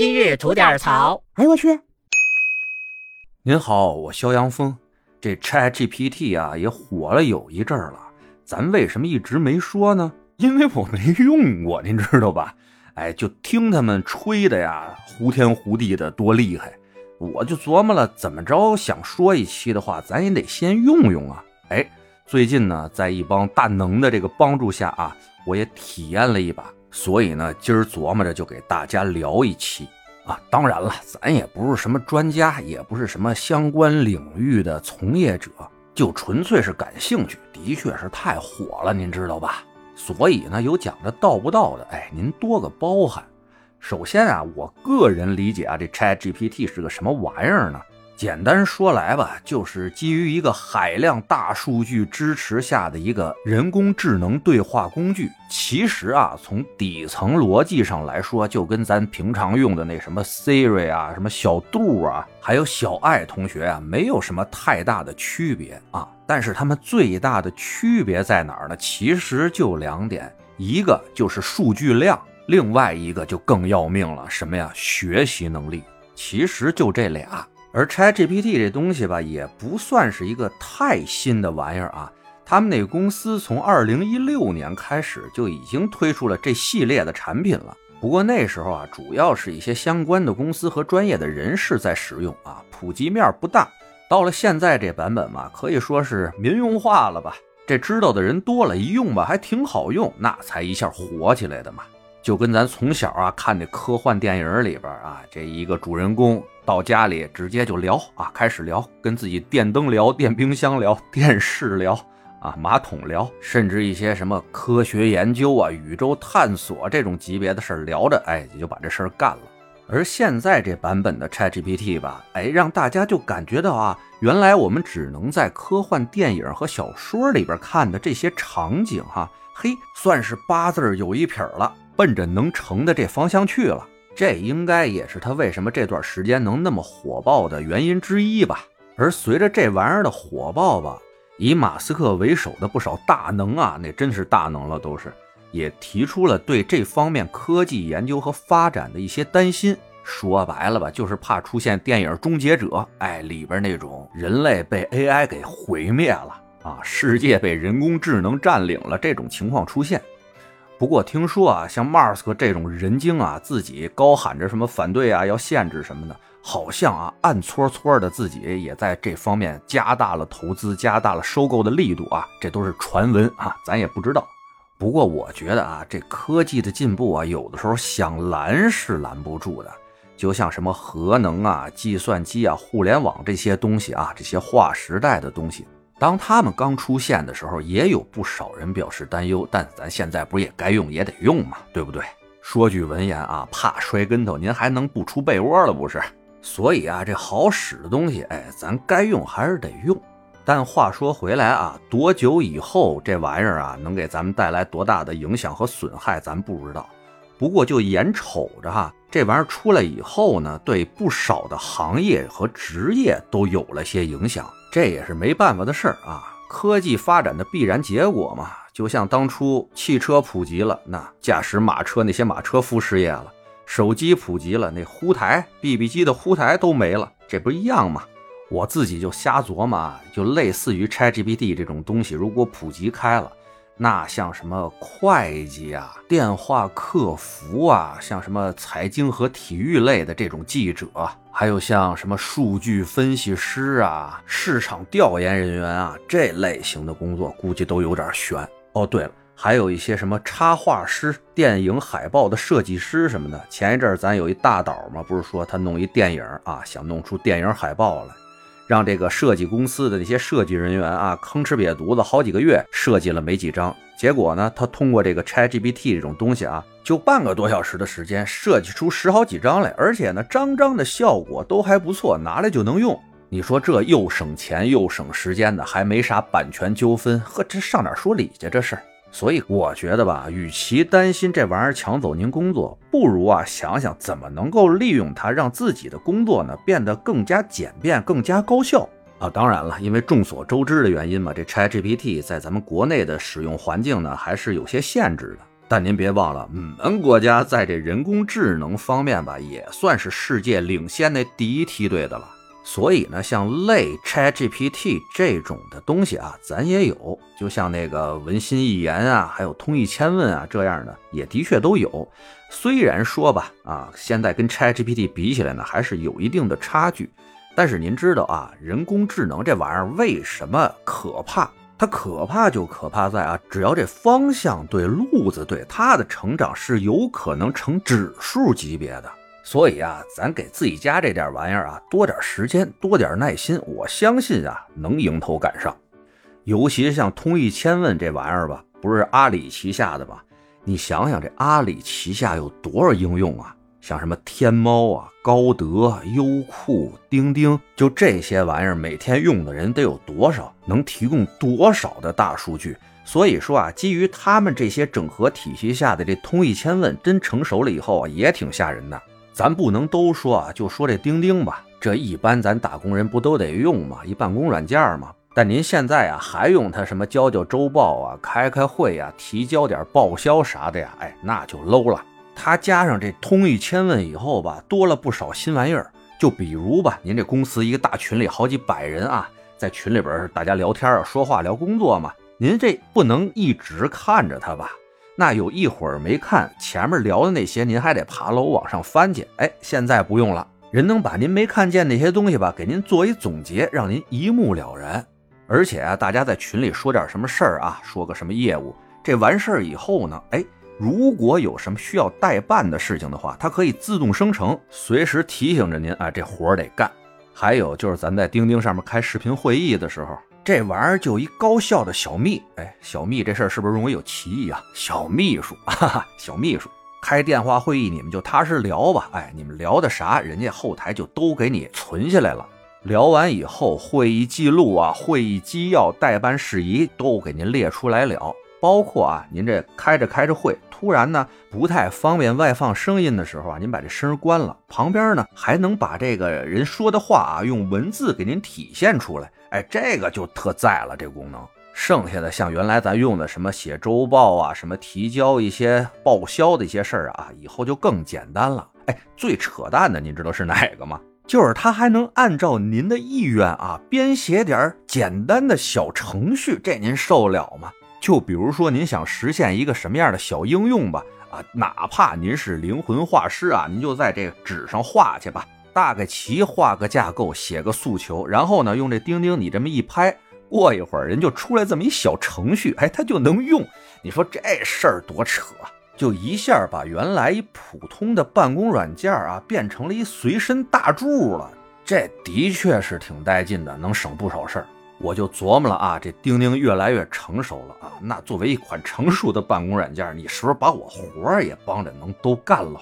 今日吐点槽。哎呦我去！您好，我肖阳峰。这 Chat GPT 啊也火了有一阵儿了，咱为什么一直没说呢？因为我没用过，您知道吧？哎，就听他们吹的呀，胡天胡地的多厉害，我就琢磨了，怎么着想说一期的话，咱也得先用用啊。哎，最近呢，在一帮大能的这个帮助下啊，我也体验了一把，所以呢，今儿琢磨着就给大家聊一期啊。当然了，咱也不是什么专家，也不是什么相关领域的从业者，就纯粹是感兴趣。的确是太火了，您知道吧？所以呢，有讲的到不到的，哎，您多个包涵。首先啊，我个人理解啊，这 Chat GPT 是个什么玩意儿呢？简单说来吧，就是基于一个海量大数据支持下的一个人工智能对话工具。其实啊，从底层逻辑上来说，就跟咱平常用的那什么 Siri 啊、什么小度啊，还有小爱同学啊，没有什么太大的区别啊。但是它们最大的区别在哪儿呢？其实就两点，一个就是数据量，另外一个就更要命了，什么呀？学习能力。其实就这俩。而 ChatGPT 这东西吧，也不算是一个太新的玩意儿啊。他们那个公司从2016年开始就已经推出了这系列的产品了。不过那时候啊，主要是一些相关的公司和专业的人士在使用啊，普及面不大。到了现在这版本嘛，可以说是民用化了吧？这知道的人多了，一用吧还挺好用，那才一下火起来的嘛。就跟咱从小啊看那科幻电影里边啊，这一个主人公到家里直接就聊啊，开始聊，跟自己电灯聊、电冰箱聊、电视聊啊、马桶聊，甚至一些什么科学研究啊、宇宙探索这种级别的事聊着，哎，也就把这事儿干了。而现在这版本的 ChatGPT 吧，哎，让大家就感觉到啊，原来我们只能在科幻电影和小说里边看的这些场景，哈，嘿，算是八字有一撇了，奔着能成的这方向去了。这应该也是他为什么这段时间能那么火爆的原因之一吧。而随着这玩意儿的火爆吧，以马斯克为首的不少大能啊，那真是大能了，都是。也提出了对这方面科技研究和发展的一些担心。说白了吧，就是怕出现电影《终结者》哎里边那种人类被 AI 给毁灭了啊，世界被人工智能占领了这种情况出现。不过听说啊，像 Mask 这种人精啊，自己高喊着什么反对啊，要限制什么的，好像啊暗搓搓的自己也在这方面加大了投资，加大了收购的力度啊，这都是传闻啊，咱也不知道。不过我觉得啊，这科技的进步啊，有的时候想拦是拦不住的。就像什么核能啊、计算机啊、互联网这些东西啊，这些划时代的东西，当他们刚出现的时候，也有不少人表示担忧。但咱现在不是也该用也得用嘛，对不对？说句文言啊，怕摔跟头，您还能不出被窝了不是？所以啊，这好使的东西，哎，咱该用还是得用。但话说回来啊，多久以后这玩意儿啊能给咱们带来多大的影响和损害，咱不知道。不过就眼瞅着哈，这玩意儿出来以后呢，对不少的行业和职业都有了些影响，这也是没办法的事儿啊。科技发展的必然结果嘛，就像当初汽车普及了，那驾驶马车那些马车夫失业了；手机普及了，那呼台、BB 机的呼台都没了，这不一样吗？我自己就瞎琢磨，就类似于 ChatGPT 这种东西，如果普及开了，那像什么会计啊、电话客服啊，像什么财经和体育类的这种记者，还有像什么数据分析师啊、市场调研人员啊这类型的工作，估计都有点悬。哦，对了，还有一些什么插画师、电影海报的设计师什么的。前一阵儿咱有一大导嘛，不是说他弄一电影啊，想弄出电影海报来。让这个设计公司的那些设计人员啊，吭哧瘪犊子好几个月设计了没几张，结果呢，他通过这个 ChatGPT 这种东西啊，就半个多小时的时间设计出十好几张来，而且呢，张张的效果都还不错，拿来就能用。你说这又省钱又省时间的，还没啥版权纠纷，呵，这上哪说理去？这事儿。所以我觉得吧，与其担心这玩意儿抢走您工作，不如啊想想怎么能够利用它，让自己的工作呢变得更加简便、更加高效啊。当然了，因为众所周知的原因嘛，这 ChatGPT 在咱们国内的使用环境呢还是有些限制的。但您别忘了，我们国家在这人工智能方面吧，也算是世界领先的第一梯队的了。所以呢，像类 ChatGPT 这种的东西啊，咱也有。就像那个文心一言啊，还有通义千问啊这样的，也的确都有。虽然说吧，啊，现在跟 ChatGPT 比起来呢，还是有一定的差距。但是您知道啊，人工智能这玩意儿为什么可怕？它可怕就可怕在啊，只要这方向对，路子对，它的成长是有可能成指数级别的。所以啊，咱给自己家这点玩意儿啊，多点时间，多点耐心，我相信啊，能迎头赶上。尤其像通义千问这玩意儿吧，不是阿里旗下的吧？你想想，这阿里旗下有多少应用啊？像什么天猫啊、高德、优酷、钉钉，就这些玩意儿，每天用的人得有多少？能提供多少的大数据？所以说啊，基于他们这些整合体系下的这通义千问，真成熟了以后啊，也挺吓人的。咱不能都说啊，就说这钉钉吧，这一般咱打工人不都得用吗？一办公软件嘛。但您现在啊，还用它什么交交周报啊、开开会啊、提交点报销啥的呀？哎，那就 low 了。它加上这通义千问以后吧，多了不少新玩意儿。就比如吧，您这公司一个大群里好几百人啊，在群里边大家聊天啊、说话聊工作嘛，您这不能一直看着它吧？那有一会儿没看前面聊的那些，您还得爬楼往上翻去。哎，现在不用了，人能把您没看见那些东西吧，给您做一总结，让您一目了然。而且啊，大家在群里说点什么事儿啊，说个什么业务，这完事儿以后呢，哎。如果有什么需要代办的事情的话，它可以自动生成，随时提醒着您啊，这活儿得干。还有就是咱在钉钉上面开视频会议的时候，这玩意儿就一高效的小秘，哎，小秘这事儿是不是容易有歧义啊？小秘书，哈哈，小秘书开电话会议，你们就踏实聊吧，哎，你们聊的啥，人家后台就都给你存下来了。聊完以后，会议记录啊，会议纪要、代办事宜都给您列出来了。包括啊，您这开着开着会，突然呢不太方便外放声音的时候啊，您把这声关了，旁边呢还能把这个人说的话啊用文字给您体现出来，哎，这个就特在了这功能。剩下的像原来咱用的什么写周报啊，什么提交一些报销的一些事儿啊，以后就更简单了。哎，最扯淡的您知道是哪个吗？就是它还能按照您的意愿啊编写点简单的小程序，这您受了吗？就比如说，您想实现一个什么样的小应用吧？啊，哪怕您是灵魂画师啊，您就在这纸上画去吧，大概齐画个架构，写个诉求，然后呢，用这钉钉你这么一拍，过一会儿人就出来这么一小程序，哎，它就能用。你说这事儿多扯，就一下把原来一普通的办公软件啊，变成了一随身大柱了。这的确是挺带劲的，能省不少事儿。我就琢磨了啊，这钉钉越来越成熟了啊，那作为一款成熟的办公软件，你是不是把我活儿也帮着能都干了？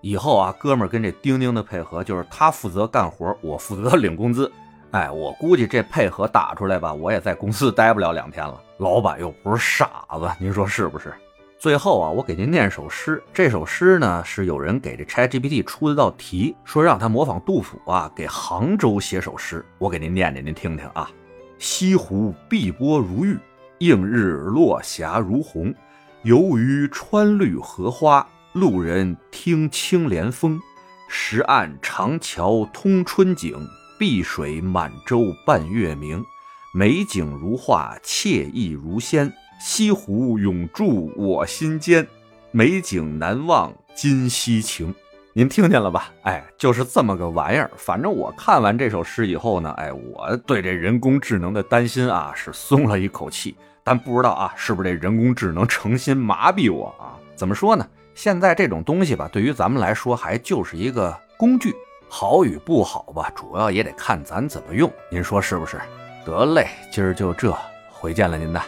以后啊，哥们儿跟这钉钉的配合就是他负责干活，我负责领工资。哎，我估计这配合打出来吧，我也在公司待不了两天了。老板又不是傻子，您说是不是？最后啊，我给您念首诗，这首诗呢是有人给这 ChatGPT 出的道题，说让他模仿杜甫啊，给杭州写首诗，我给您念念，您听听啊。西湖碧波如玉，映日落霞如虹。游鱼穿绿荷花，路人听青莲风。石岸长桥通春景，碧水满洲伴月明。美景如画，惬意如仙。西湖永驻我心间，美景难忘今夕情。您听见了吧？哎，就是这么个玩意儿。反正我看完这首诗以后呢，哎，我对这人工智能的担心啊是松了一口气。但不知道啊，是不是这人工智能诚心麻痹我啊？怎么说呢？现在这种东西吧，对于咱们来说还就是一个工具，好与不好吧，主要也得看咱怎么用。您说是不是？得嘞，今儿就这，回见了您呐。